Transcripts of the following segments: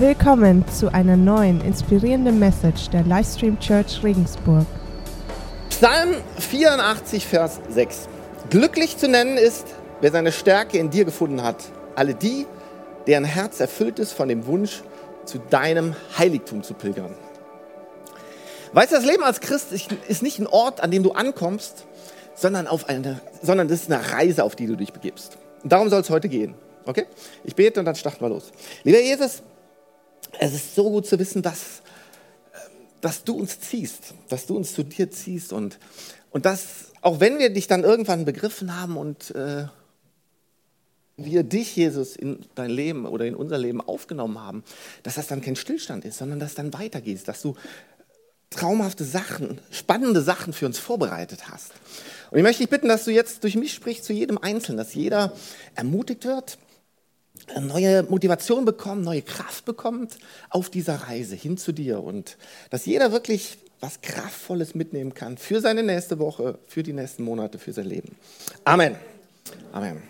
Willkommen zu einer neuen inspirierenden Message der Livestream Church Regensburg. Psalm 84, Vers 6. Glücklich zu nennen ist, wer seine Stärke in dir gefunden hat. Alle die, deren Herz erfüllt ist von dem Wunsch, zu deinem Heiligtum zu pilgern. Weißt du, das Leben als Christ ist nicht ein Ort, an dem du ankommst, sondern, auf eine, sondern das ist eine Reise, auf die du dich begibst. Und darum soll es heute gehen. Okay? Ich bete und dann starten wir los. Lieber Jesus, es ist so gut zu wissen, dass, dass du uns ziehst, dass du uns zu dir ziehst und, und dass, auch wenn wir dich dann irgendwann begriffen haben und äh, wir dich, Jesus, in dein Leben oder in unser Leben aufgenommen haben, dass das dann kein Stillstand ist, sondern dass dann weitergeht, dass du traumhafte Sachen, spannende Sachen für uns vorbereitet hast. Und ich möchte dich bitten, dass du jetzt durch mich sprichst zu jedem Einzelnen, dass jeder ermutigt wird, neue Motivation bekommt, neue Kraft bekommt auf dieser Reise hin zu dir und dass jeder wirklich was Kraftvolles mitnehmen kann für seine nächste Woche, für die nächsten Monate, für sein Leben. Amen. Amen.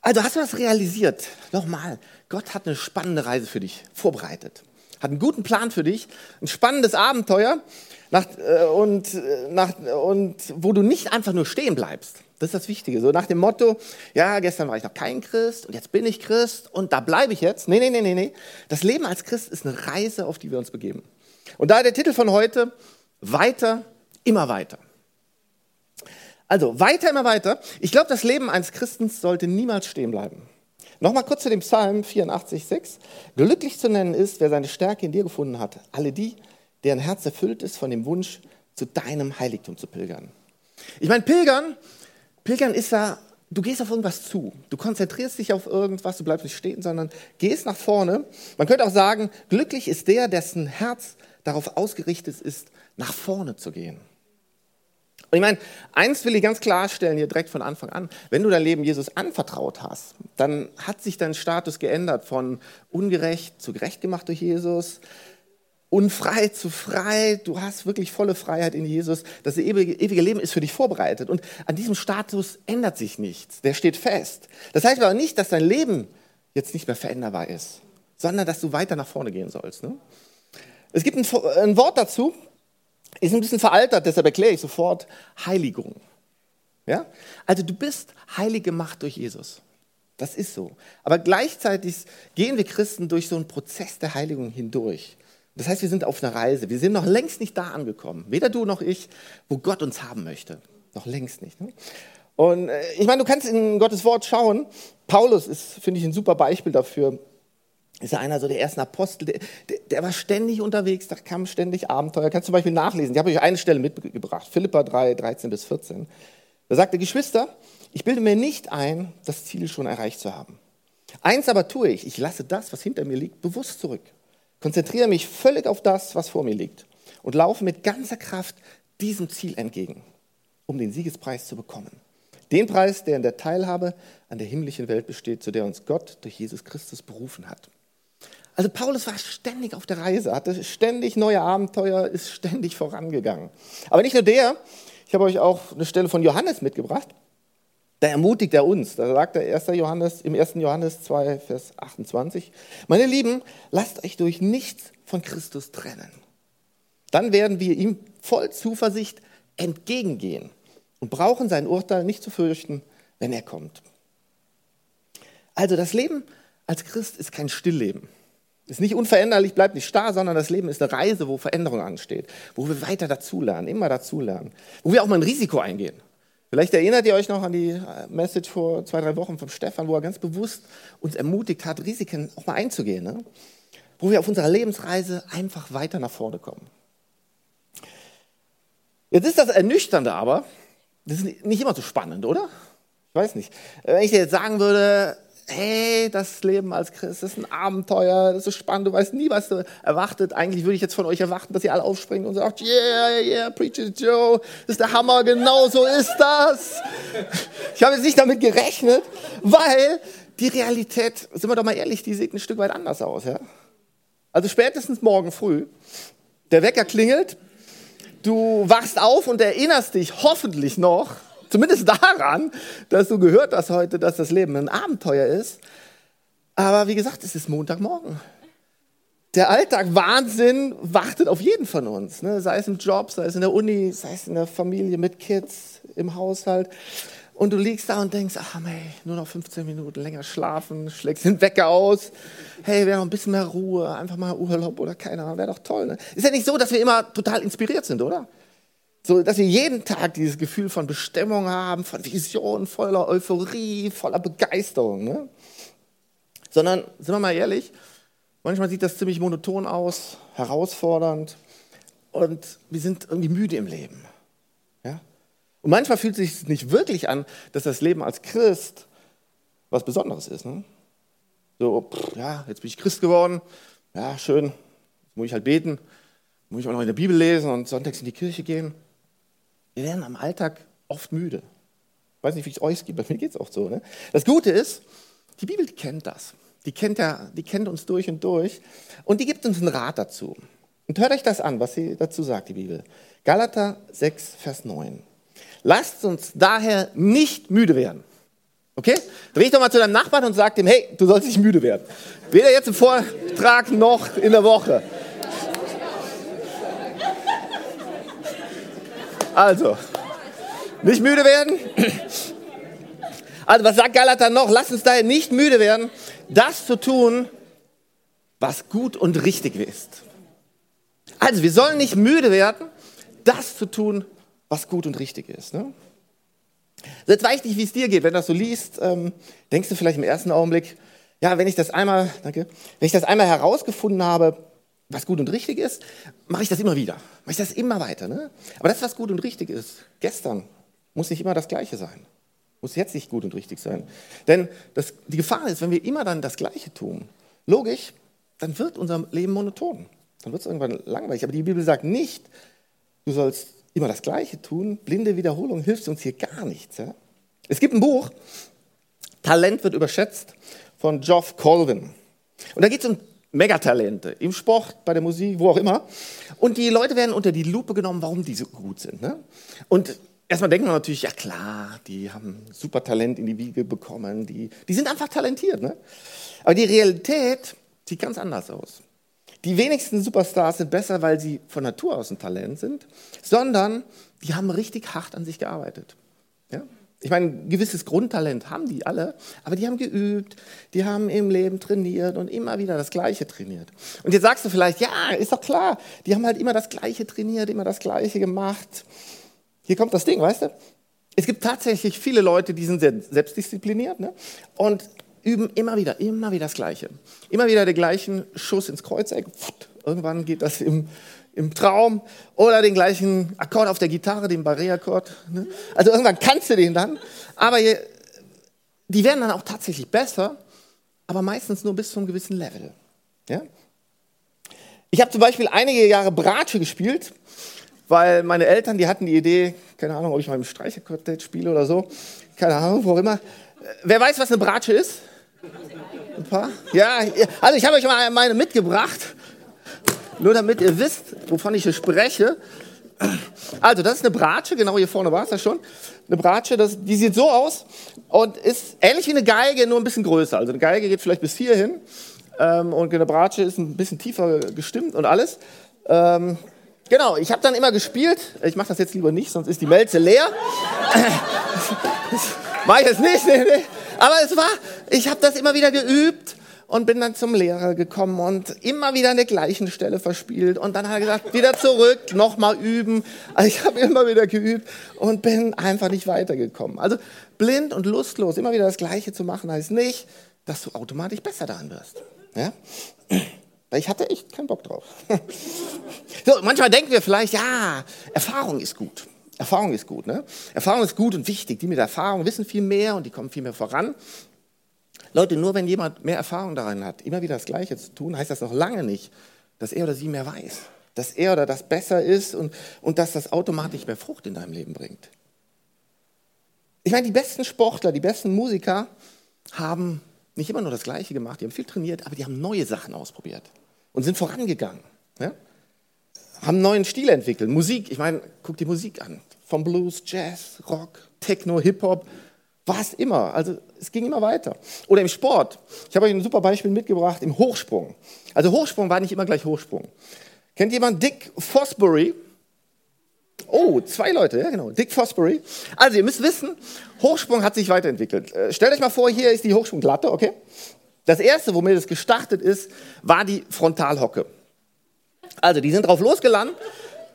Also hast du das realisiert? Nochmal, Gott hat eine spannende Reise für dich vorbereitet hat einen guten Plan für dich, ein spannendes Abenteuer nach, äh, und, äh, nach, und wo du nicht einfach nur stehen bleibst. Das ist das Wichtige. So nach dem Motto, ja, gestern war ich noch kein Christ und jetzt bin ich Christ und da bleibe ich jetzt. Nee, nee, nee, nee, nee. Das Leben als Christ ist eine Reise, auf die wir uns begeben. Und da der Titel von heute, weiter, immer weiter. Also, weiter, immer weiter. Ich glaube, das Leben eines Christens sollte niemals stehen bleiben. Nochmal kurz zu dem Psalm 84,6. Glücklich zu nennen ist, wer seine Stärke in dir gefunden hat. Alle die, deren Herz erfüllt ist von dem Wunsch, zu deinem Heiligtum zu pilgern. Ich meine, pilgern, pilgern ist ja, du gehst auf irgendwas zu. Du konzentrierst dich auf irgendwas, du bleibst nicht stehen, sondern gehst nach vorne. Man könnte auch sagen, glücklich ist der, dessen Herz darauf ausgerichtet ist, nach vorne zu gehen. Und ich meine, eins will ich ganz klarstellen hier direkt von Anfang an. Wenn du dein Leben Jesus anvertraut hast, dann hat sich dein Status geändert von ungerecht zu gerecht gemacht durch Jesus, unfrei zu frei. Du hast wirklich volle Freiheit in Jesus. Das ewige, ewige Leben ist für dich vorbereitet. Und an diesem Status ändert sich nichts. Der steht fest. Das heißt aber nicht, dass dein Leben jetzt nicht mehr veränderbar ist, sondern dass du weiter nach vorne gehen sollst. Ne? Es gibt ein, ein Wort dazu, ist ein bisschen veraltet, deshalb erkläre ich sofort Heiligung. Ja? Also du bist heilig gemacht durch Jesus. Das ist so. Aber gleichzeitig gehen wir Christen durch so einen Prozess der Heiligung hindurch. Das heißt, wir sind auf einer Reise. Wir sind noch längst nicht da angekommen. Weder du noch ich, wo Gott uns haben möchte. Noch längst nicht. Ne? Und äh, ich meine, du kannst in Gottes Wort schauen. Paulus ist, finde ich, ein super Beispiel dafür ist er einer so der ersten Apostel, der, der, der, war ständig unterwegs, da kam ständig Abenteuer. Kannst du zum Beispiel nachlesen. Ich habe euch eine Stelle mitgebracht, Philippa 3, 13 bis 14. Da sagt er, Geschwister, ich bilde mir nicht ein, das Ziel schon erreicht zu haben. Eins aber tue ich, ich lasse das, was hinter mir liegt, bewusst zurück. Konzentriere mich völlig auf das, was vor mir liegt und laufe mit ganzer Kraft diesem Ziel entgegen, um den Siegespreis zu bekommen. Den Preis, der in der Teilhabe an der himmlischen Welt besteht, zu der uns Gott durch Jesus Christus berufen hat. Also Paulus war ständig auf der Reise, hatte ständig neue Abenteuer, ist ständig vorangegangen. Aber nicht nur der, ich habe euch auch eine Stelle von Johannes mitgebracht. Da ermutigt er uns. Da sagt er 1. Johannes, im 1. Johannes 2, Vers 28, meine Lieben, lasst euch durch nichts von Christus trennen. Dann werden wir ihm voll Zuversicht entgegengehen und brauchen sein Urteil nicht zu fürchten, wenn er kommt. Also das Leben als Christ ist kein Stillleben. Ist nicht unveränderlich, bleibt nicht starr, sondern das Leben ist eine Reise, wo Veränderung ansteht, wo wir weiter dazulernen, immer dazulernen, wo wir auch mal ein Risiko eingehen. Vielleicht erinnert ihr euch noch an die äh, Message vor zwei, drei Wochen vom Stefan, wo er ganz bewusst uns ermutigt hat, Risiken auch mal einzugehen, ne? wo wir auf unserer Lebensreise einfach weiter nach vorne kommen. Jetzt ist das Ernüchternde aber, das ist nicht immer so spannend, oder? Ich weiß nicht. Wenn ich dir jetzt sagen würde, hey, das Leben als Christ ist ein Abenteuer, das ist spannend, du weißt nie, was du erwartet. Eigentlich würde ich jetzt von euch erwarten, dass ihr alle aufspringen und sagt, yeah, yeah, Preacher Joe, das ist der Hammer, genau so ist das. Ich habe jetzt nicht damit gerechnet, weil die Realität, sind wir doch mal ehrlich, die sieht ein Stück weit anders aus. Ja? Also spätestens morgen früh, der Wecker klingelt, du wachst auf und erinnerst dich hoffentlich noch, Zumindest daran, dass du gehört hast heute, dass das Leben ein Abenteuer ist. Aber wie gesagt, es ist Montagmorgen. der Alltag Wahnsinn wartet auf jeden von uns. Ne? Sei es im Job, sei es in der Uni, sei es in der Familie mit Kids, im Haushalt. Und du liegst da und denkst, ach hey, nur noch 15 Minuten länger schlafen, schlägst den Wecker aus. Hey, wäre noch ein bisschen mehr Ruhe, einfach mal Urlaub oder keine Ahnung, wäre doch toll. Ne? Ist ja nicht so, dass wir immer total inspiriert sind, oder? So, dass wir jeden Tag dieses Gefühl von Bestimmung haben, von Vision, voller Euphorie, voller Begeisterung. Ne? Sondern, sind wir mal ehrlich, manchmal sieht das ziemlich monoton aus, herausfordernd und wir sind irgendwie müde im Leben. Und manchmal fühlt es sich nicht wirklich an, dass das Leben als Christ was Besonderes ist. Ne? So, pff, ja, jetzt bin ich Christ geworden, ja, schön, jetzt muss ich halt beten, muss ich auch noch in der Bibel lesen und sonntags in die Kirche gehen. Wir werden am Alltag oft müde. Ich weiß nicht, wie es euch gibt, bei mir geht es oft so. Ne? Das Gute ist, die Bibel kennt das. Die kennt, ja, die kennt uns durch und durch und die gibt uns einen Rat dazu. Und hört euch das an, was sie dazu sagt, die Bibel. Galater 6, Vers 9. Lasst uns daher nicht müde werden. Okay? Dreh doch mal zu deinem Nachbarn und sag ihm, hey, du sollst nicht müde werden. Weder jetzt im Vortrag noch in der Woche. Also, nicht müde werden. Also, was sagt Galater noch? Lasst uns daher nicht müde werden, das zu tun, was gut und richtig ist. Also, wir sollen nicht müde werden, das zu tun, was gut und richtig ist. Ne? Jetzt weiß ich nicht, wie es dir geht. Wenn du das so liest, ähm, denkst du vielleicht im ersten Augenblick, ja, wenn ich das einmal, danke, wenn ich das einmal herausgefunden habe, was gut und richtig ist, mache ich das immer wieder. Mache ich das immer weiter. Ne? Aber das, was gut und richtig ist, gestern, muss nicht immer das Gleiche sein. Muss jetzt nicht gut und richtig sein. Denn das, die Gefahr ist, wenn wir immer dann das Gleiche tun, logisch, dann wird unser Leben monoton. Dann wird es irgendwann langweilig. Aber die Bibel sagt nicht, du sollst immer das Gleiche tun. Blinde Wiederholung hilft uns hier gar nichts. Ja? Es gibt ein Buch, Talent wird überschätzt, von Geoff Colvin. Und da geht es um Megatalente im Sport, bei der Musik, wo auch immer. Und die Leute werden unter die Lupe genommen, warum die so gut sind. Ne? Und erstmal denkt man natürlich, ja klar, die haben super Talent in die Wiege bekommen, die, die sind einfach talentiert. Ne? Aber die Realität sieht ganz anders aus. Die wenigsten Superstars sind besser, weil sie von Natur aus ein Talent sind, sondern die haben richtig hart an sich gearbeitet. Ja? Ich meine, ein gewisses Grundtalent haben die alle, aber die haben geübt, die haben im Leben trainiert und immer wieder das Gleiche trainiert. Und jetzt sagst du vielleicht, ja, ist doch klar, die haben halt immer das Gleiche trainiert, immer das Gleiche gemacht. Hier kommt das Ding, weißt du? Es gibt tatsächlich viele Leute, die sind sehr selbstdiszipliniert ne? und üben immer wieder, immer wieder das Gleiche. Immer wieder den gleichen Schuss ins Kreuzeck. Irgendwann geht das im, im Traum. Oder den gleichen Akkord auf der Gitarre, den Barré-Akkord. Ne? Also irgendwann kannst du den dann. Aber je, die werden dann auch tatsächlich besser, aber meistens nur bis zu einem gewissen Level. Ja? Ich habe zum Beispiel einige Jahre Bratsche gespielt, weil meine Eltern, die hatten die Idee, keine Ahnung, ob ich mal im Streicherquartett spiele oder so, keine Ahnung, wo immer. Wer weiß, was eine Bratsche ist? Ein paar? Ja, also ich habe euch mal meine mitgebracht, nur damit ihr wisst, wovon ich hier spreche. Also, das ist eine Bratsche, genau hier vorne war es ja schon. Eine Bratsche, das, die sieht so aus und ist ähnlich wie eine Geige, nur ein bisschen größer. Also eine Geige geht vielleicht bis hier hin ähm, und eine Bratsche ist ein bisschen tiefer gestimmt und alles. Ähm, genau, ich habe dann immer gespielt. Ich mache das jetzt lieber nicht, sonst ist die Melze leer. Mach ich jetzt nicht. Nee, nee. Aber es war, ich habe das immer wieder geübt und bin dann zum Lehrer gekommen und immer wieder an der gleichen Stelle verspielt. Und dann hat er gesagt, wieder zurück, nochmal üben. Also ich habe immer wieder geübt und bin einfach nicht weitergekommen. Also blind und lustlos, immer wieder das Gleiche zu machen, heißt nicht, dass du automatisch besser daran wirst. Ja? Weil ich hatte echt keinen Bock drauf. So, manchmal denken wir vielleicht, ja, Erfahrung ist gut. Erfahrung ist gut. Ne? Erfahrung ist gut und wichtig. Die mit Erfahrung wissen viel mehr und die kommen viel mehr voran. Leute, nur wenn jemand mehr Erfahrung daran hat, immer wieder das Gleiche zu tun, heißt das noch lange nicht, dass er oder sie mehr weiß. Dass er oder das besser ist und, und dass das automatisch mehr Frucht in deinem Leben bringt. Ich meine, die besten Sportler, die besten Musiker haben nicht immer nur das Gleiche gemacht, die haben viel trainiert, aber die haben neue Sachen ausprobiert und sind vorangegangen. Ja? Haben einen neuen Stil entwickelt. Musik, ich meine, guck die Musik an vom Blues, Jazz, Rock, Techno, Hip-Hop. War es immer. Also es ging immer weiter. Oder im Sport. Ich habe euch ein super Beispiel mitgebracht im Hochsprung. Also Hochsprung war nicht immer gleich Hochsprung. Kennt jemand Dick Fosbury? Oh, zwei Leute, ja genau. Dick Fosbury. Also ihr müsst wissen, Hochsprung hat sich weiterentwickelt. Äh, stellt euch mal vor, hier ist die Hochsprunglatte, okay? Das erste, womit es gestartet ist, war die Frontalhocke. Also die sind drauf losgelandet,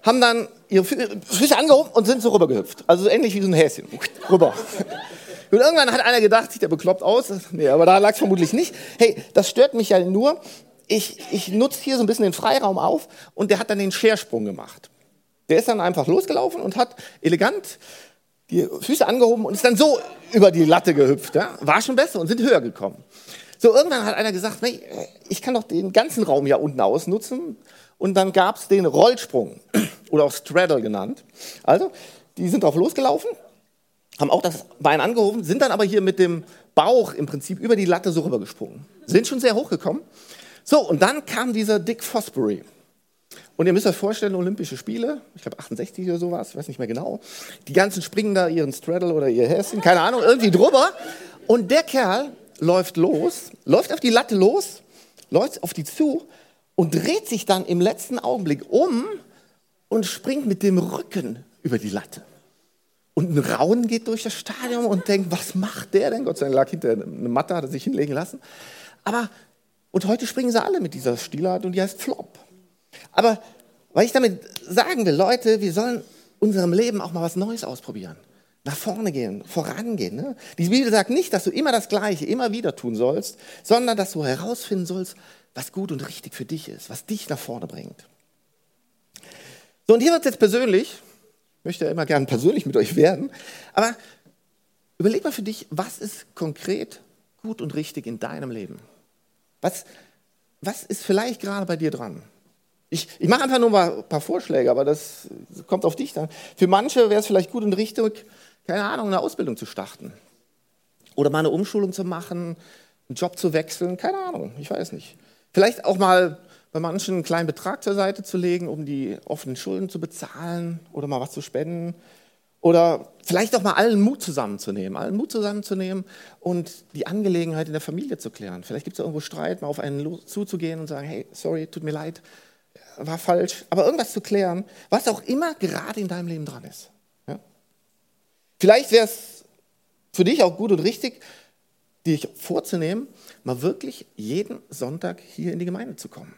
haben dann ihre Füße angehoben und sind so rübergehüpft. Also so ähnlich wie so ein Häschen. Rüber. Und irgendwann hat einer gedacht, sieht der bekloppt aus? Nee, aber da lag es vermutlich nicht. Hey, das stört mich ja nur. Ich, ich nutze hier so ein bisschen den Freiraum auf und der hat dann den Schersprung gemacht. Der ist dann einfach losgelaufen und hat elegant die Füße angehoben und ist dann so über die Latte gehüpft. Ja? War schon besser und sind höher gekommen. So, irgendwann hat einer gesagt, hey, ich kann doch den ganzen Raum ja unten ausnutzen. Und dann gab es den Rollsprung oder auch Straddle genannt. Also, die sind drauf losgelaufen, haben auch das Bein angehoben, sind dann aber hier mit dem Bauch im Prinzip über die Latte so rübergesprungen. Sind schon sehr hoch gekommen. So, und dann kam dieser Dick Fosbury. Und ihr müsst euch vorstellen, Olympische Spiele, ich glaube 68 oder sowas, ich weiß nicht mehr genau. Die ganzen springen da ihren Straddle oder ihr Häschen, keine Ahnung, irgendwie drüber. Und der Kerl läuft los, läuft auf die Latte los, läuft auf die zu und dreht sich dann im letzten Augenblick um und springt mit dem Rücken über die Latte. Und ein Raunen geht durch das Stadion und denkt, was macht der denn? Gott sei Dank lag hinter eine Matte, hat er sich hinlegen lassen. Aber, und heute springen sie alle mit dieser Stilart und die heißt Flop. Aber weil ich damit sagen will, Leute, wir sollen unserem Leben auch mal was Neues ausprobieren. Nach vorne gehen, vorangehen. Ne? Die Bibel sagt nicht, dass du immer das Gleiche immer wieder tun sollst, sondern dass du herausfinden sollst, was gut und richtig für dich ist, was dich nach vorne bringt. So, und hier wird es jetzt persönlich. Möchte ja immer gerne persönlich mit euch werden. Aber überleg mal für dich, was ist konkret gut und richtig in deinem Leben? Was, was ist vielleicht gerade bei dir dran? Ich, ich mache einfach nur mal ein paar Vorschläge, aber das kommt auf dich dann. Für manche wäre es vielleicht gut und richtig, keine Ahnung, eine Ausbildung zu starten. Oder mal eine Umschulung zu machen, einen Job zu wechseln, keine Ahnung, ich weiß nicht. Vielleicht auch mal bei manchen einen kleinen Betrag zur Seite zu legen, um die offenen Schulden zu bezahlen oder mal was zu spenden. Oder vielleicht auch mal allen Mut zusammenzunehmen, allen Mut zusammenzunehmen und die Angelegenheit in der Familie zu klären. Vielleicht gibt es irgendwo Streit, mal auf einen zuzugehen und sagen, hey, sorry, tut mir leid, war falsch, aber irgendwas zu klären, was auch immer gerade in deinem Leben dran ist. Ja? Vielleicht wäre es für dich auch gut und richtig, dich vorzunehmen, mal wirklich jeden Sonntag hier in die Gemeinde zu kommen.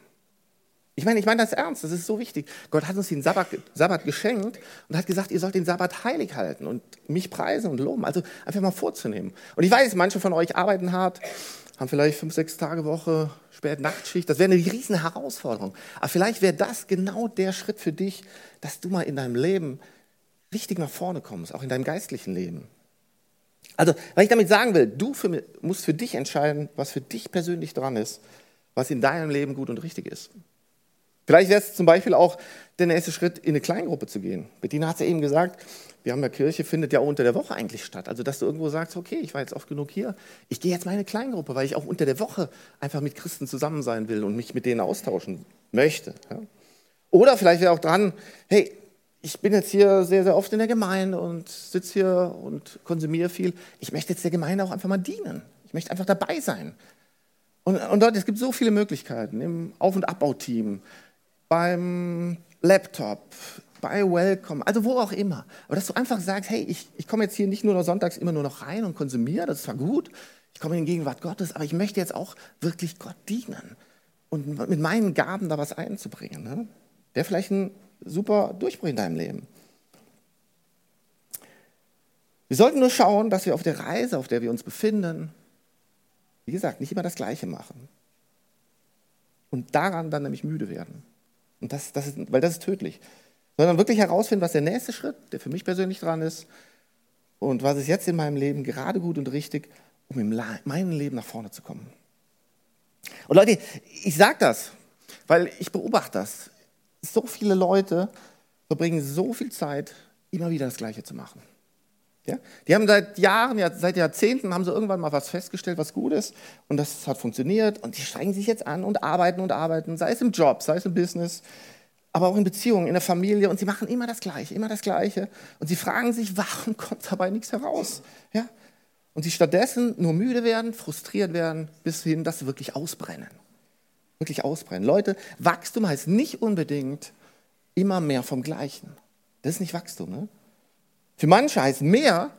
Ich meine, ich meine das ernst, das ist so wichtig. Gott hat uns den Sabbat, Sabbat geschenkt und hat gesagt, ihr sollt den Sabbat heilig halten und mich preisen und loben. Also einfach mal vorzunehmen. Und ich weiß, manche von euch arbeiten hart, haben vielleicht fünf, sechs Tage Woche, spät Nachtschicht. Das wäre eine riesen Herausforderung. Aber vielleicht wäre das genau der Schritt für dich, dass du mal in deinem Leben richtig nach vorne kommst, auch in deinem geistlichen Leben. Also, was ich damit sagen will, du für, musst für dich entscheiden, was für dich persönlich dran ist, was in deinem Leben gut und richtig ist. Vielleicht wäre es zum Beispiel auch der nächste Schritt, in eine Kleingruppe zu gehen. Bettina hat es ja eben gesagt, wir haben ja Kirche, findet ja auch unter der Woche eigentlich statt. Also, dass du irgendwo sagst, okay, ich war jetzt oft genug hier, ich gehe jetzt mal in eine Kleingruppe, weil ich auch unter der Woche einfach mit Christen zusammen sein will und mich mit denen austauschen möchte. Ja? Oder vielleicht wäre auch dran, hey, ich bin jetzt hier sehr, sehr oft in der Gemeinde und sitze hier und konsumiere viel. Ich möchte jetzt der Gemeinde auch einfach mal dienen. Ich möchte einfach dabei sein. Und, und dort, es gibt so viele Möglichkeiten im Auf- und Abbauteam, beim Laptop, bei Welcome, also wo auch immer. Aber dass du einfach sagst, hey, ich, ich komme jetzt hier nicht nur noch sonntags immer nur noch rein und konsumiere, das ist zwar gut, ich komme in die Gegenwart Gottes, aber ich möchte jetzt auch wirklich Gott dienen und mit meinen Gaben da was einzubringen. Ne? Wäre vielleicht ein super Durchbruch in deinem Leben. Wir sollten nur schauen, dass wir auf der Reise, auf der wir uns befinden, wie gesagt, nicht immer das Gleiche machen. Und daran dann nämlich müde werden. Und das, das ist, weil das ist tödlich. Sondern wirklich herausfinden, was der nächste Schritt, der für mich persönlich dran ist, und was ist jetzt in meinem Leben gerade gut und richtig, um in meinem Leben nach vorne zu kommen. Und Leute, ich sage das, weil ich beobachte das. So viele Leute verbringen so viel Zeit, immer wieder das Gleiche zu machen. Ja? Die haben seit Jahren, seit Jahrzehnten haben sie irgendwann mal was festgestellt, was gut ist und das hat funktioniert und die strengen sich jetzt an und arbeiten und arbeiten, sei es im Job, sei es im Business, aber auch in Beziehungen, in der Familie und sie machen immer das Gleiche, immer das Gleiche und sie fragen sich, warum kommt dabei nichts heraus? Ja? und sie stattdessen nur müde werden, frustriert werden, bis hin, dass sie wirklich ausbrennen. Wirklich ausbrennen. Leute, Wachstum heißt nicht unbedingt immer mehr vom Gleichen. Das ist nicht Wachstum. Ne? Für manche heißt mehr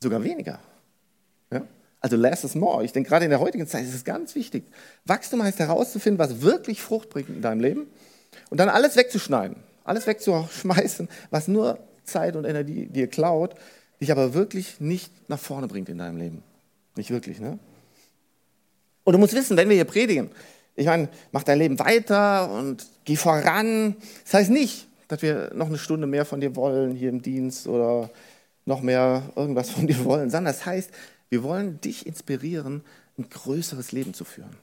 sogar weniger. Ja? Also less is more. Ich denke, gerade in der heutigen Zeit ist es ganz wichtig. Wachstum heißt herauszufinden, was wirklich Frucht bringt in deinem Leben und dann alles wegzuschneiden, alles wegzuschmeißen, was nur Zeit und Energie dir klaut dich aber wirklich nicht nach vorne bringt in deinem Leben. Nicht wirklich, ne? Und du musst wissen, wenn wir hier predigen, ich meine, mach dein Leben weiter und geh voran. Das heißt nicht, dass wir noch eine Stunde mehr von dir wollen hier im Dienst oder noch mehr irgendwas von dir wollen, sondern das heißt, wir wollen dich inspirieren, ein größeres Leben zu führen.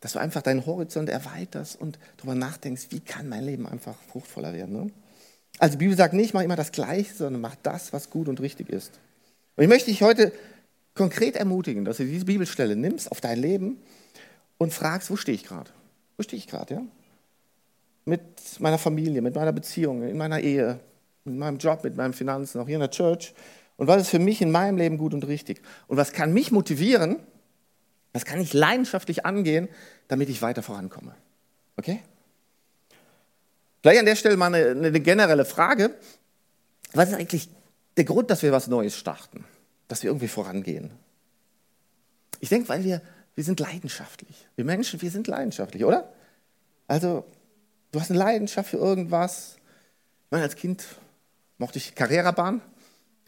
Dass du einfach deinen Horizont erweiterst und darüber nachdenkst, wie kann mein Leben einfach fruchtvoller werden. Ne? Also die Bibel sagt nicht, mach immer das Gleiche, sondern mach das, was gut und richtig ist. Und ich möchte dich heute konkret ermutigen, dass du diese Bibelstelle nimmst auf dein Leben und fragst, wo stehe ich gerade? Wo stehe ich gerade, ja? Mit meiner Familie, mit meiner Beziehung, in meiner Ehe, mit meinem Job, mit meinen Finanzen, auch hier in der Church. Und was ist für mich in meinem Leben gut und richtig? Und was kann mich motivieren? Was kann ich leidenschaftlich angehen, damit ich weiter vorankomme? Okay? Gleich an der Stelle mal eine, eine generelle Frage. Was ist eigentlich der Grund, dass wir was Neues starten? Dass wir irgendwie vorangehen? Ich denke, weil wir, wir sind leidenschaftlich. Wir Menschen, wir sind leidenschaftlich, oder? Also, du hast eine Leidenschaft für irgendwas. Ich meine, als Kind mochte ich Carrera-Bahn.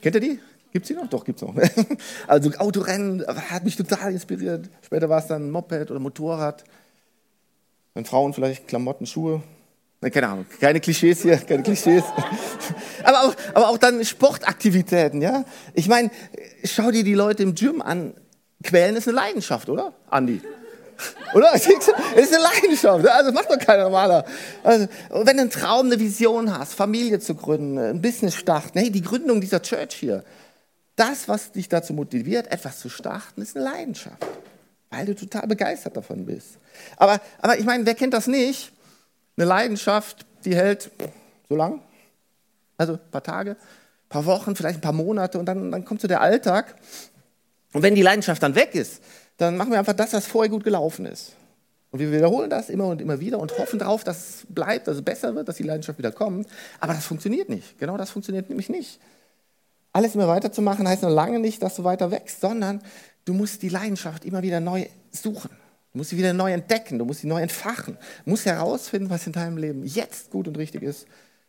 Kennt ihr die? Gibt es die noch? Doch, gibt es noch. Also Autorennen hat mich total inspiriert. Später war es dann Moped oder Motorrad. Dann Frauen vielleicht Klamotten, Schuhe. Keine Ahnung, keine Klischees hier, keine Klischees. aber, auch, aber auch dann Sportaktivitäten, ja. Ich meine, schau dir die Leute im Gym an. Quälen ist eine Leidenschaft, oder, Andi? Oder? Es ist eine Leidenschaft. Also das macht doch keiner normaler. Also, wenn du einen Traum, eine Vision hast, Familie zu gründen, ein Business starten, hey, die Gründung dieser Church hier, das, was dich dazu motiviert, etwas zu starten, ist eine Leidenschaft. Weil du total begeistert davon bist. Aber, aber ich meine, wer kennt das nicht? Eine Leidenschaft, die hält so lang, also ein paar Tage, ein paar Wochen, vielleicht ein paar Monate und dann, dann kommt so der Alltag. Und wenn die Leidenschaft dann weg ist, dann machen wir einfach das, was vorher gut gelaufen ist. Und wir wiederholen das immer und immer wieder und hoffen darauf, dass es bleibt, dass es besser wird, dass die Leidenschaft wieder kommt. Aber das funktioniert nicht. Genau das funktioniert nämlich nicht. Alles immer weiterzumachen heißt noch lange nicht, dass du weiter wächst, sondern du musst die Leidenschaft immer wieder neu suchen. Du musst sie wieder neu entdecken, du musst sie neu entfachen. Du musst herausfinden, was in deinem Leben jetzt gut und richtig ist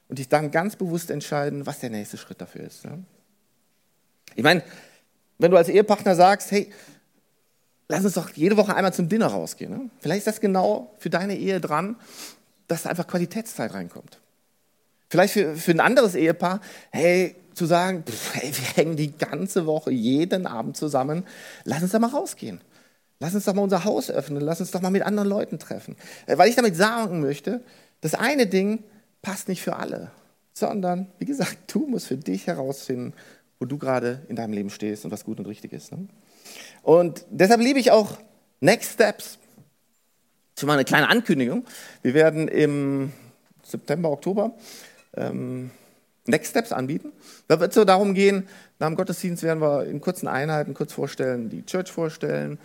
und dich dann ganz bewusst entscheiden, was der nächste Schritt dafür ist. Ich meine, wenn du als Ehepartner sagst, hey, lass uns doch jede Woche einmal zum Dinner rausgehen. Ne? Vielleicht ist das genau für deine Ehe dran, dass da einfach Qualitätszeit reinkommt. Vielleicht für, für ein anderes Ehepaar, hey, zu sagen, pff, hey, wir hängen die ganze Woche jeden Abend zusammen, lass uns da mal rausgehen. Lass uns doch mal unser Haus öffnen, lass uns doch mal mit anderen Leuten treffen. Äh, weil ich damit sagen möchte, das eine Ding passt nicht für alle, sondern, wie gesagt, du musst für dich herausfinden, wo du gerade in deinem Leben stehst und was gut und richtig ist. Ne? Und deshalb liebe ich auch Next Steps. Schon mal eine kleine Ankündigung. Wir werden im September, Oktober ähm, Next Steps anbieten. Da wird es so darum gehen, nach dem Gottesdienst werden wir in kurzen Einheiten kurz vorstellen, die Church vorstellen,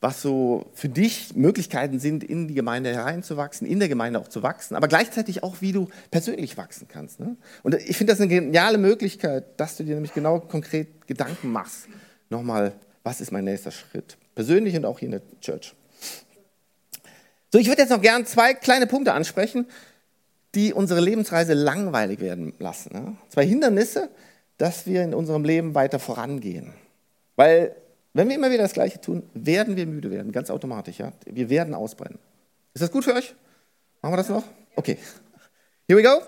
was so für dich Möglichkeiten sind, in die Gemeinde hereinzuwachsen, in der Gemeinde auch zu wachsen, aber gleichzeitig auch, wie du persönlich wachsen kannst. Ne? Und ich finde das eine geniale Möglichkeit, dass du dir nämlich genau konkret Gedanken machst. Nochmal, was ist mein nächster Schritt? Persönlich und auch hier in der Church. So, ich würde jetzt noch gern zwei kleine Punkte ansprechen, die unsere Lebensreise langweilig werden lassen. Ne? Zwei Hindernisse, dass wir in unserem Leben weiter vorangehen. Weil wenn wir immer wieder das Gleiche tun, werden wir müde werden, ganz automatisch. Ja? Wir werden ausbrennen. Ist das gut für euch? Machen wir das noch? Okay. Here we go.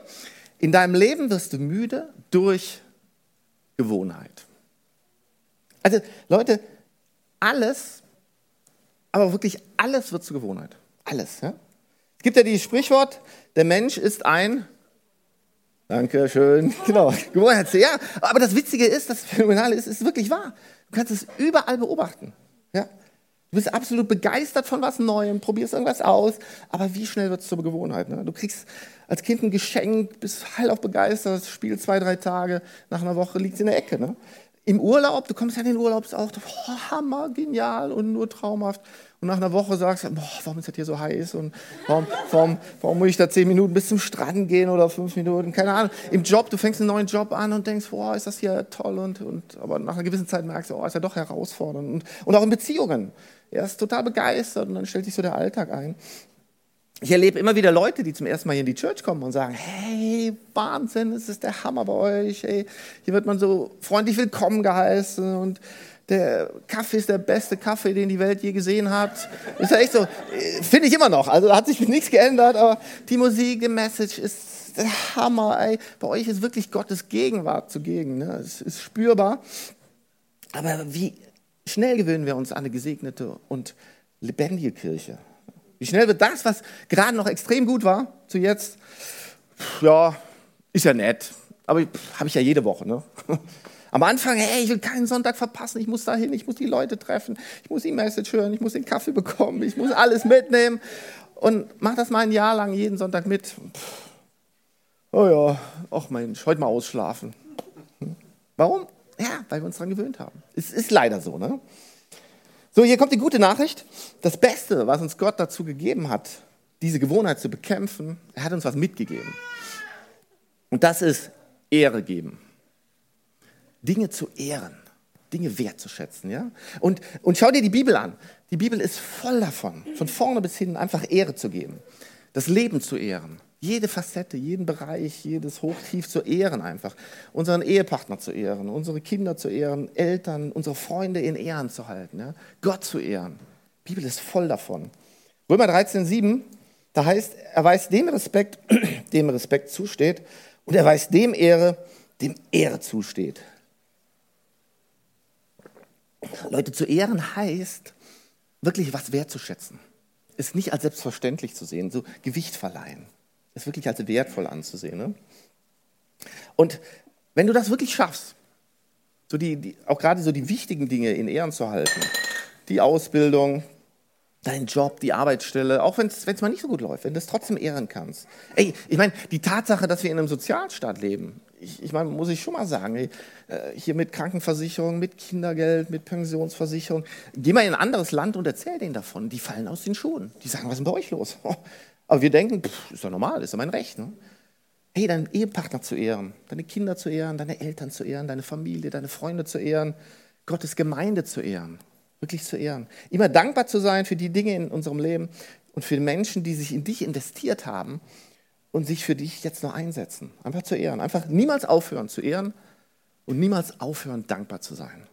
In deinem Leben wirst du müde durch Gewohnheit. Also Leute, alles, aber wirklich alles wird zur Gewohnheit. Alles. Ja? Es gibt ja dieses Sprichwort, der Mensch ist ein Danke schön. Genau, Gewohnheit. Ja, aber das Witzige ist, das Phänomenale ist, ist wirklich wahr. Du kannst es überall beobachten. Ja? Du bist absolut begeistert von was Neuem, probierst irgendwas aus, aber wie schnell wird es zur Gewohnheit? Ne? Du kriegst als Kind ein Geschenk, bist heil auf begeistert, spielst zwei, drei Tage, nach einer Woche liegt es in der Ecke. Ne? Im Urlaub, du kommst ja in den Urlaub, ist auch oh, hammer, genial und nur traumhaft. Und nach einer Woche sagst du, boah, warum ist das hier so heiß und warum, warum, warum muss ich da zehn Minuten bis zum Strand gehen oder fünf Minuten, keine Ahnung. Im Job, du fängst einen neuen Job an und denkst, boah, ist das hier toll und, und aber nach einer gewissen Zeit merkst du, oh, ist ja doch herausfordernd. Und, und auch in Beziehungen. Er ist total begeistert und dann stellt sich so der Alltag ein. Ich erlebe immer wieder Leute, die zum ersten Mal hier in die Church kommen und sagen, hey, Wahnsinn, es ist der Hammer bei euch. Hey, hier wird man so freundlich willkommen geheißen und der Kaffee ist der beste Kaffee, den die Welt je gesehen hat. Ist ja echt so, finde ich immer noch. Also da hat sich nichts geändert, aber die Musik, die Message ist der Hammer. Ey. Bei euch ist wirklich Gottes Gegenwart zugegen. Ne? Es ist spürbar. Aber wie schnell gewöhnen wir uns an eine gesegnete und lebendige Kirche? Wie schnell wird das, was gerade noch extrem gut war, zu jetzt, ja, ist ja nett, aber habe ich ja jede Woche. Ne? Am Anfang, hey, ich will keinen Sonntag verpassen, ich muss dahin, ich muss die Leute treffen, ich muss die Message hören, ich muss den Kaffee bekommen, ich muss alles mitnehmen. Und mach das mal ein Jahr lang jeden Sonntag mit. Oh ja, ach Mensch, heute mal ausschlafen. Hm? Warum? Ja, weil wir uns daran gewöhnt haben. Es ist leider so, ne? So, hier kommt die gute Nachricht. Das Beste, was uns Gott dazu gegeben hat, diese Gewohnheit zu bekämpfen, er hat uns was mitgegeben. Und das ist Ehre geben. Dinge zu ehren, Dinge wertzuschätzen. Ja? Und, und schau dir die Bibel an. Die Bibel ist voll davon, von vorne bis hinten einfach Ehre zu geben, das Leben zu ehren, jede Facette, jeden Bereich, jedes Hochtief zu ehren einfach. Unseren Ehepartner zu ehren, unsere Kinder zu ehren, Eltern, unsere Freunde in Ehren zu halten, ja? Gott zu ehren. Die Bibel ist voll davon. Römer 13, 7, da heißt, er weiß dem Respekt, dem Respekt zusteht und er weiß dem Ehre, dem Ehre zusteht. Leute zu ehren heißt, wirklich was wertzuschätzen. Ist nicht als selbstverständlich zu sehen, so Gewicht verleihen ist wirklich als wertvoll anzusehen. Ne? Und wenn du das wirklich schaffst, so die, die, auch gerade so die wichtigen Dinge in Ehren zu halten, die Ausbildung, dein Job, die Arbeitsstelle, auch wenn es mal nicht so gut läuft, wenn du es trotzdem ehren kannst. Ey, ich meine, die Tatsache, dass wir in einem Sozialstaat leben, ich, ich meine, muss ich schon mal sagen, äh, hier mit Krankenversicherung, mit Kindergeld, mit Pensionsversicherung, geh mal in ein anderes Land und erzähl denen davon. Die fallen aus den Schuhen. Die sagen, was ist denn bei euch los? Aber wir denken, pff, ist doch normal, ist doch mein Recht. Ne? Hey, deinen Ehepartner zu ehren, deine Kinder zu ehren, deine Eltern zu ehren, deine Familie, deine Freunde zu ehren, Gottes Gemeinde zu ehren, wirklich zu ehren. Immer dankbar zu sein für die Dinge in unserem Leben und für die Menschen, die sich in dich investiert haben und sich für dich jetzt noch einsetzen. Einfach zu ehren. Einfach niemals aufhören zu ehren und niemals aufhören, dankbar zu sein.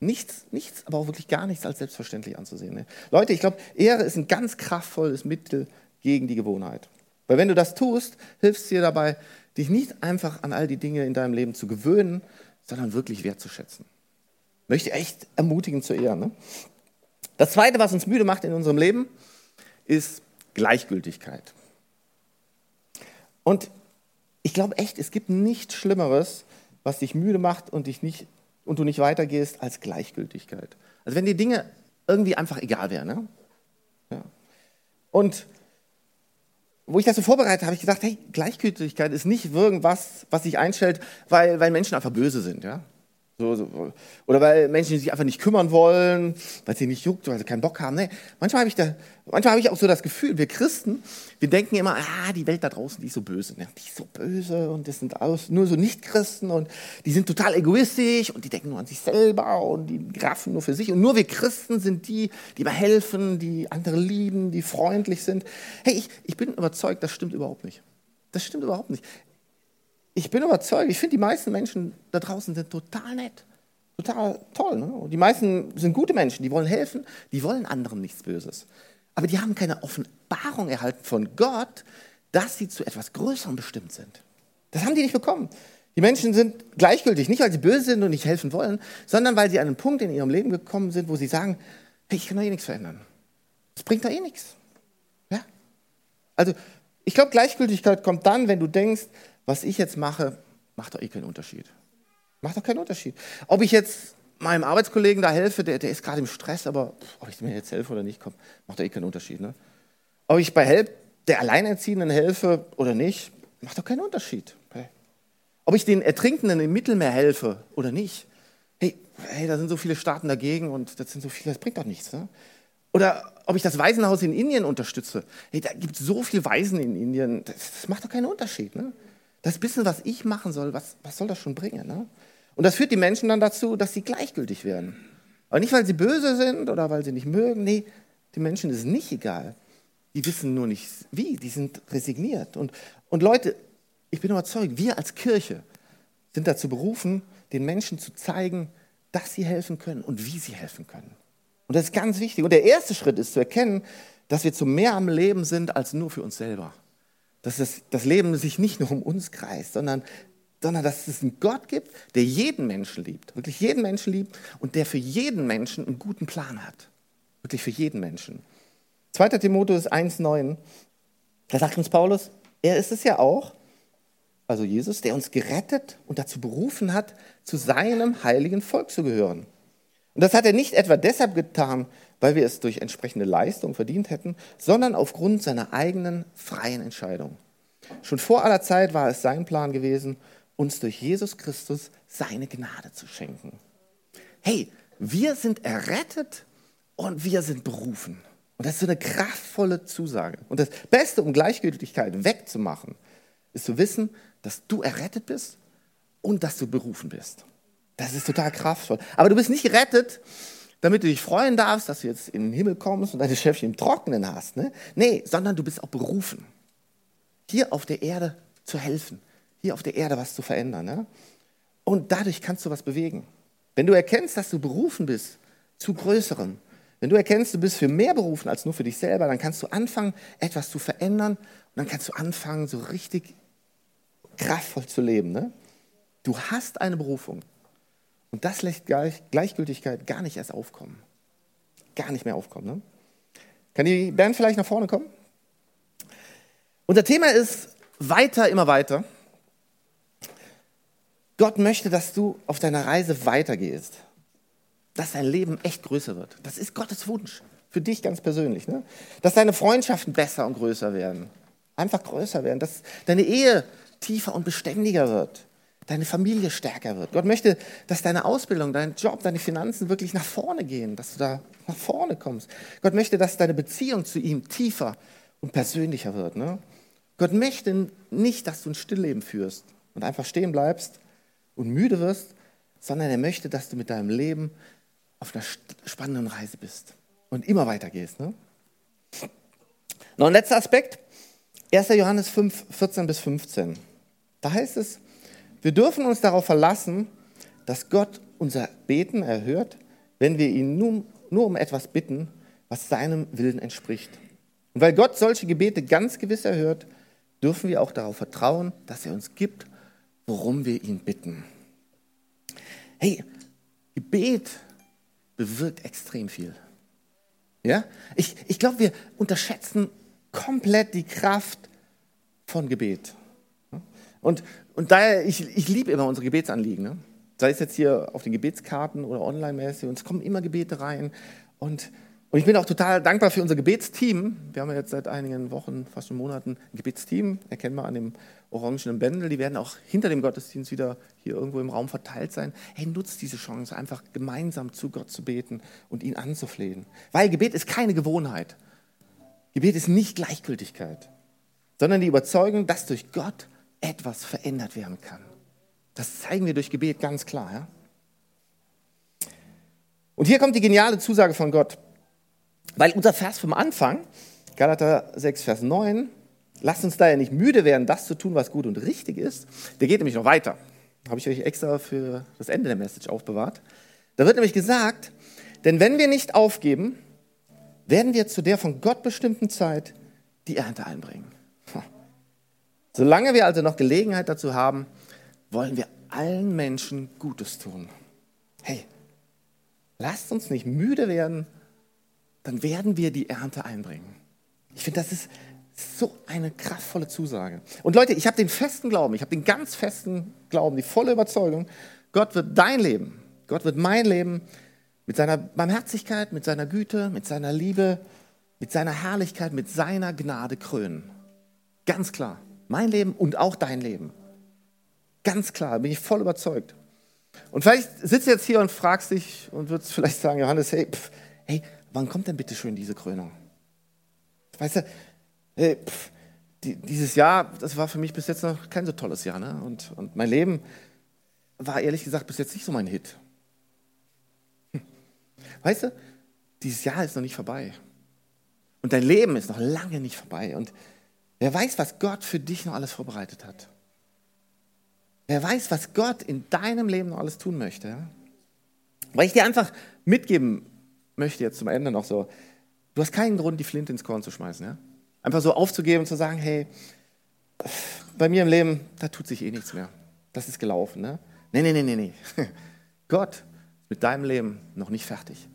Nichts, nichts, aber auch wirklich gar nichts als selbstverständlich anzusehen. Ne? Leute, ich glaube, Ehre ist ein ganz kraftvolles Mittel gegen die Gewohnheit. Weil wenn du das tust, hilfst dir dabei, dich nicht einfach an all die Dinge in deinem Leben zu gewöhnen, sondern wirklich wertzuschätzen. Möchte echt ermutigen zu ehren. Ne? Das Zweite, was uns müde macht in unserem Leben, ist Gleichgültigkeit. Und ich glaube echt, es gibt nichts Schlimmeres, was dich müde macht und, dich nicht, und du nicht weitergehst, als Gleichgültigkeit. Also wenn die Dinge irgendwie einfach egal wären. Ne? Ja. Und wo ich das so vorbereitet habe, ich gedacht, hey, Gleichgültigkeit ist nicht irgendwas, was sich einstellt, weil, weil Menschen einfach böse sind. Ja? So, so. Oder weil Menschen sich einfach nicht kümmern wollen, weil sie nicht juckt, weil sie keinen Bock haben. Nee, manchmal habe ich, hab ich auch so das Gefühl, wir Christen, wir denken immer, ah, die Welt da draußen, die ist so böse. Ne? Die ist so böse und das sind alles nur so Nicht-Christen und die sind total egoistisch und die denken nur an sich selber und die graffen nur für sich. Und nur wir Christen sind die, die immer helfen, die andere lieben, die freundlich sind. Hey, ich, ich bin überzeugt, das stimmt überhaupt nicht. Das stimmt überhaupt nicht ich bin überzeugt, ich finde, die meisten Menschen da draußen sind total nett. Total toll. Ne? Die meisten sind gute Menschen, die wollen helfen, die wollen anderen nichts Böses. Aber die haben keine Offenbarung erhalten von Gott, dass sie zu etwas Größerem bestimmt sind. Das haben die nicht bekommen. Die Menschen sind gleichgültig, nicht weil sie böse sind und nicht helfen wollen, sondern weil sie an einen Punkt in ihrem Leben gekommen sind, wo sie sagen, hey, ich kann da eh nichts verändern. Das bringt da eh nichts. Ja? Also ich glaube, Gleichgültigkeit kommt dann, wenn du denkst, was ich jetzt mache, macht doch eh keinen Unterschied. Macht doch keinen Unterschied. Ob ich jetzt meinem Arbeitskollegen da helfe, der, der ist gerade im Stress, aber ob ich mir jetzt helfe oder nicht, komm, macht doch eh keinen Unterschied. Ne? Ob ich bei Help der Alleinerziehenden helfe oder nicht, macht doch keinen Unterschied. Okay? Ob ich den Ertrinkenden im Mittelmeer helfe oder nicht, Hey, hey, da sind so viele Staaten dagegen und das sind so viele, das bringt doch nichts. Ne? Oder ob ich das Waisenhaus in Indien unterstütze. Hey, da gibt es so viele Waisen in Indien, das, das macht doch keinen Unterschied. Ne? Das bisschen, was ich machen soll, was, was soll das schon bringen? Ne? Und das führt die Menschen dann dazu, dass sie gleichgültig werden. Aber nicht, weil sie böse sind oder weil sie nicht mögen. Nee, den Menschen ist nicht egal. Die wissen nur nicht wie, die sind resigniert. Und, und Leute, ich bin überzeugt, wir als Kirche sind dazu berufen, den Menschen zu zeigen, dass sie helfen können und wie sie helfen können. Und das ist ganz wichtig. Und der erste Schritt ist zu erkennen, dass wir zu mehr am Leben sind als nur für uns selber. Dass das, das Leben sich nicht nur um uns kreist, sondern, sondern dass es einen Gott gibt, der jeden Menschen liebt, wirklich jeden Menschen liebt und der für jeden Menschen einen guten Plan hat. Wirklich für jeden Menschen. 2. Timotheus 1,9, da sagt uns Paulus, er ist es ja auch, also Jesus, der uns gerettet und dazu berufen hat, zu seinem heiligen Volk zu gehören. Und das hat er nicht etwa deshalb getan, weil wir es durch entsprechende Leistung verdient hätten, sondern aufgrund seiner eigenen freien Entscheidung. Schon vor aller Zeit war es sein Plan gewesen, uns durch Jesus Christus seine Gnade zu schenken. Hey, wir sind errettet und wir sind berufen. Und das ist so eine kraftvolle Zusage. Und das Beste, um Gleichgültigkeit wegzumachen, ist zu wissen, dass du errettet bist und dass du berufen bist. Das ist total kraftvoll. Aber du bist nicht gerettet, damit du dich freuen darfst, dass du jetzt in den Himmel kommst und deine Schäfchen im Trockenen hast. Ne? Nee, sondern du bist auch berufen, hier auf der Erde zu helfen, hier auf der Erde was zu verändern. Ne? Und dadurch kannst du was bewegen. Wenn du erkennst, dass du berufen bist zu Größerem, wenn du erkennst, du bist für mehr berufen als nur für dich selber, dann kannst du anfangen, etwas zu verändern und dann kannst du anfangen, so richtig kraftvoll zu leben. Ne? Du hast eine Berufung. Und das lässt Gleichgültigkeit gar nicht erst aufkommen. Gar nicht mehr aufkommen. Ne? Kann die Band vielleicht nach vorne kommen? Unser Thema ist weiter, immer weiter. Gott möchte, dass du auf deiner Reise weitergehst. Dass dein Leben echt größer wird. Das ist Gottes Wunsch. Für dich ganz persönlich. Ne? Dass deine Freundschaften besser und größer werden. Einfach größer werden. Dass deine Ehe tiefer und beständiger wird deine Familie stärker wird. Gott möchte, dass deine Ausbildung, dein Job, deine Finanzen wirklich nach vorne gehen, dass du da nach vorne kommst. Gott möchte, dass deine Beziehung zu ihm tiefer und persönlicher wird. Ne? Gott möchte nicht, dass du ein Stillleben führst und einfach stehen bleibst und müde wirst, sondern er möchte, dass du mit deinem Leben auf einer spannenden Reise bist und immer weiter gehst. Ne? Noch ein letzter Aspekt. 1. Johannes 5, 14 bis 15. Da heißt es, wir dürfen uns darauf verlassen, dass Gott unser Beten erhört, wenn wir ihn nur, nur um etwas bitten, was seinem Willen entspricht. Und weil Gott solche Gebete ganz gewiss erhört, dürfen wir auch darauf vertrauen, dass er uns gibt, worum wir ihn bitten. Hey, Gebet bewirkt extrem viel. Ja? Ich, ich glaube, wir unterschätzen komplett die Kraft von Gebet. Und, und daher, ich, ich liebe immer unsere Gebetsanliegen. Ne? Sei es jetzt hier auf den Gebetskarten oder online-mäßig. Und es kommen immer Gebete rein. Und, und ich bin auch total dankbar für unser Gebetsteam. Wir haben ja jetzt seit einigen Wochen, fast schon Monaten, ein Gebetsteam. Erkennen wir an dem orangenen Bändel. Die werden auch hinter dem Gottesdienst wieder hier irgendwo im Raum verteilt sein. Hey, nutzt diese Chance, einfach gemeinsam zu Gott zu beten und ihn anzuflehen. Weil Gebet ist keine Gewohnheit. Gebet ist nicht Gleichgültigkeit, sondern die Überzeugung, dass durch Gott etwas verändert werden kann. Das zeigen wir durch Gebet ganz klar. Ja? Und hier kommt die geniale Zusage von Gott. Weil unser Vers vom Anfang, Galater 6, Vers 9, lasst uns daher nicht müde werden, das zu tun, was gut und richtig ist. Der geht nämlich noch weiter. Habe ich euch extra für das Ende der Message aufbewahrt. Da wird nämlich gesagt, denn wenn wir nicht aufgeben, werden wir zu der von Gott bestimmten Zeit die Ernte einbringen. Solange wir also noch Gelegenheit dazu haben, wollen wir allen Menschen Gutes tun. Hey, lasst uns nicht müde werden, dann werden wir die Ernte einbringen. Ich finde, das ist so eine kraftvolle Zusage. Und Leute, ich habe den festen Glauben, ich habe den ganz festen Glauben, die volle Überzeugung, Gott wird dein Leben, Gott wird mein Leben mit seiner Barmherzigkeit, mit seiner Güte, mit seiner Liebe, mit seiner Herrlichkeit, mit seiner Gnade krönen. Ganz klar. Mein Leben und auch dein Leben. Ganz klar, bin ich voll überzeugt. Und vielleicht sitzt du jetzt hier und fragst dich und würdest vielleicht sagen, Johannes, hey, pff, hey, wann kommt denn bitte schön diese Krönung? Weißt du, hey, pff, die, dieses Jahr, das war für mich bis jetzt noch kein so tolles Jahr. Ne? Und, und mein Leben war ehrlich gesagt bis jetzt nicht so mein Hit. Hm. Weißt du, dieses Jahr ist noch nicht vorbei. Und dein Leben ist noch lange nicht vorbei. Und wer weiß, was Gott für dich noch alles vorbereitet hat. Wer weiß, was Gott in deinem Leben noch alles tun möchte. Weil ich dir einfach mitgeben möchte jetzt zum Ende noch so, du hast keinen Grund, die Flinte ins Korn zu schmeißen. Ja? Einfach so aufzugeben und zu sagen, hey, bei mir im Leben, da tut sich eh nichts mehr. Das ist gelaufen. Ne? Nee, nee, nee, nee, nee. Gott ist mit deinem Leben noch nicht fertig.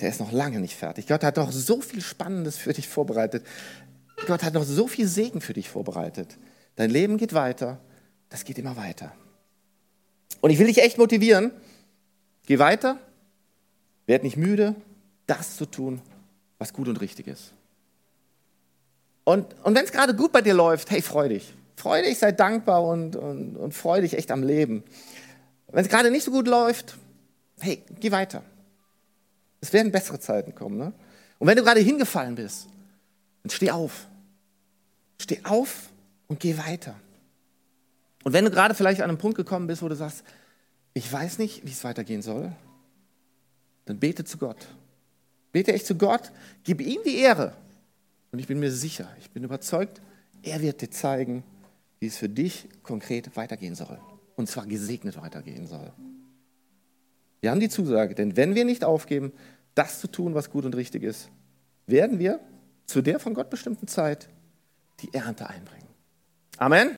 Der ist noch lange nicht fertig. Gott hat noch so viel Spannendes für dich vorbereitet. Gott hat noch so viel Segen für dich vorbereitet. Dein Leben geht weiter. Das geht immer weiter. Und ich will dich echt motivieren. Geh weiter. Werd nicht müde, das zu tun, was gut und richtig ist. Und, und wenn es gerade gut bei dir läuft, hey, freu dich. Freu dich, sei dankbar und, und, und freu dich echt am Leben. Wenn es gerade nicht so gut läuft, hey, geh weiter. Es werden bessere Zeiten kommen. Ne? Und wenn du gerade hingefallen bist, dann steh auf. Steh auf und geh weiter. Und wenn du gerade vielleicht an einem Punkt gekommen bist, wo du sagst, ich weiß nicht, wie es weitergehen soll, dann bete zu Gott. Bete echt zu Gott, gib ihm die Ehre. Und ich bin mir sicher, ich bin überzeugt, er wird dir zeigen, wie es für dich konkret weitergehen soll. Und zwar gesegnet weitergehen soll. Wir haben die Zusage, denn wenn wir nicht aufgeben, das zu tun, was gut und richtig ist, werden wir zu der von Gott bestimmten Zeit die Ernte einbringen. Amen.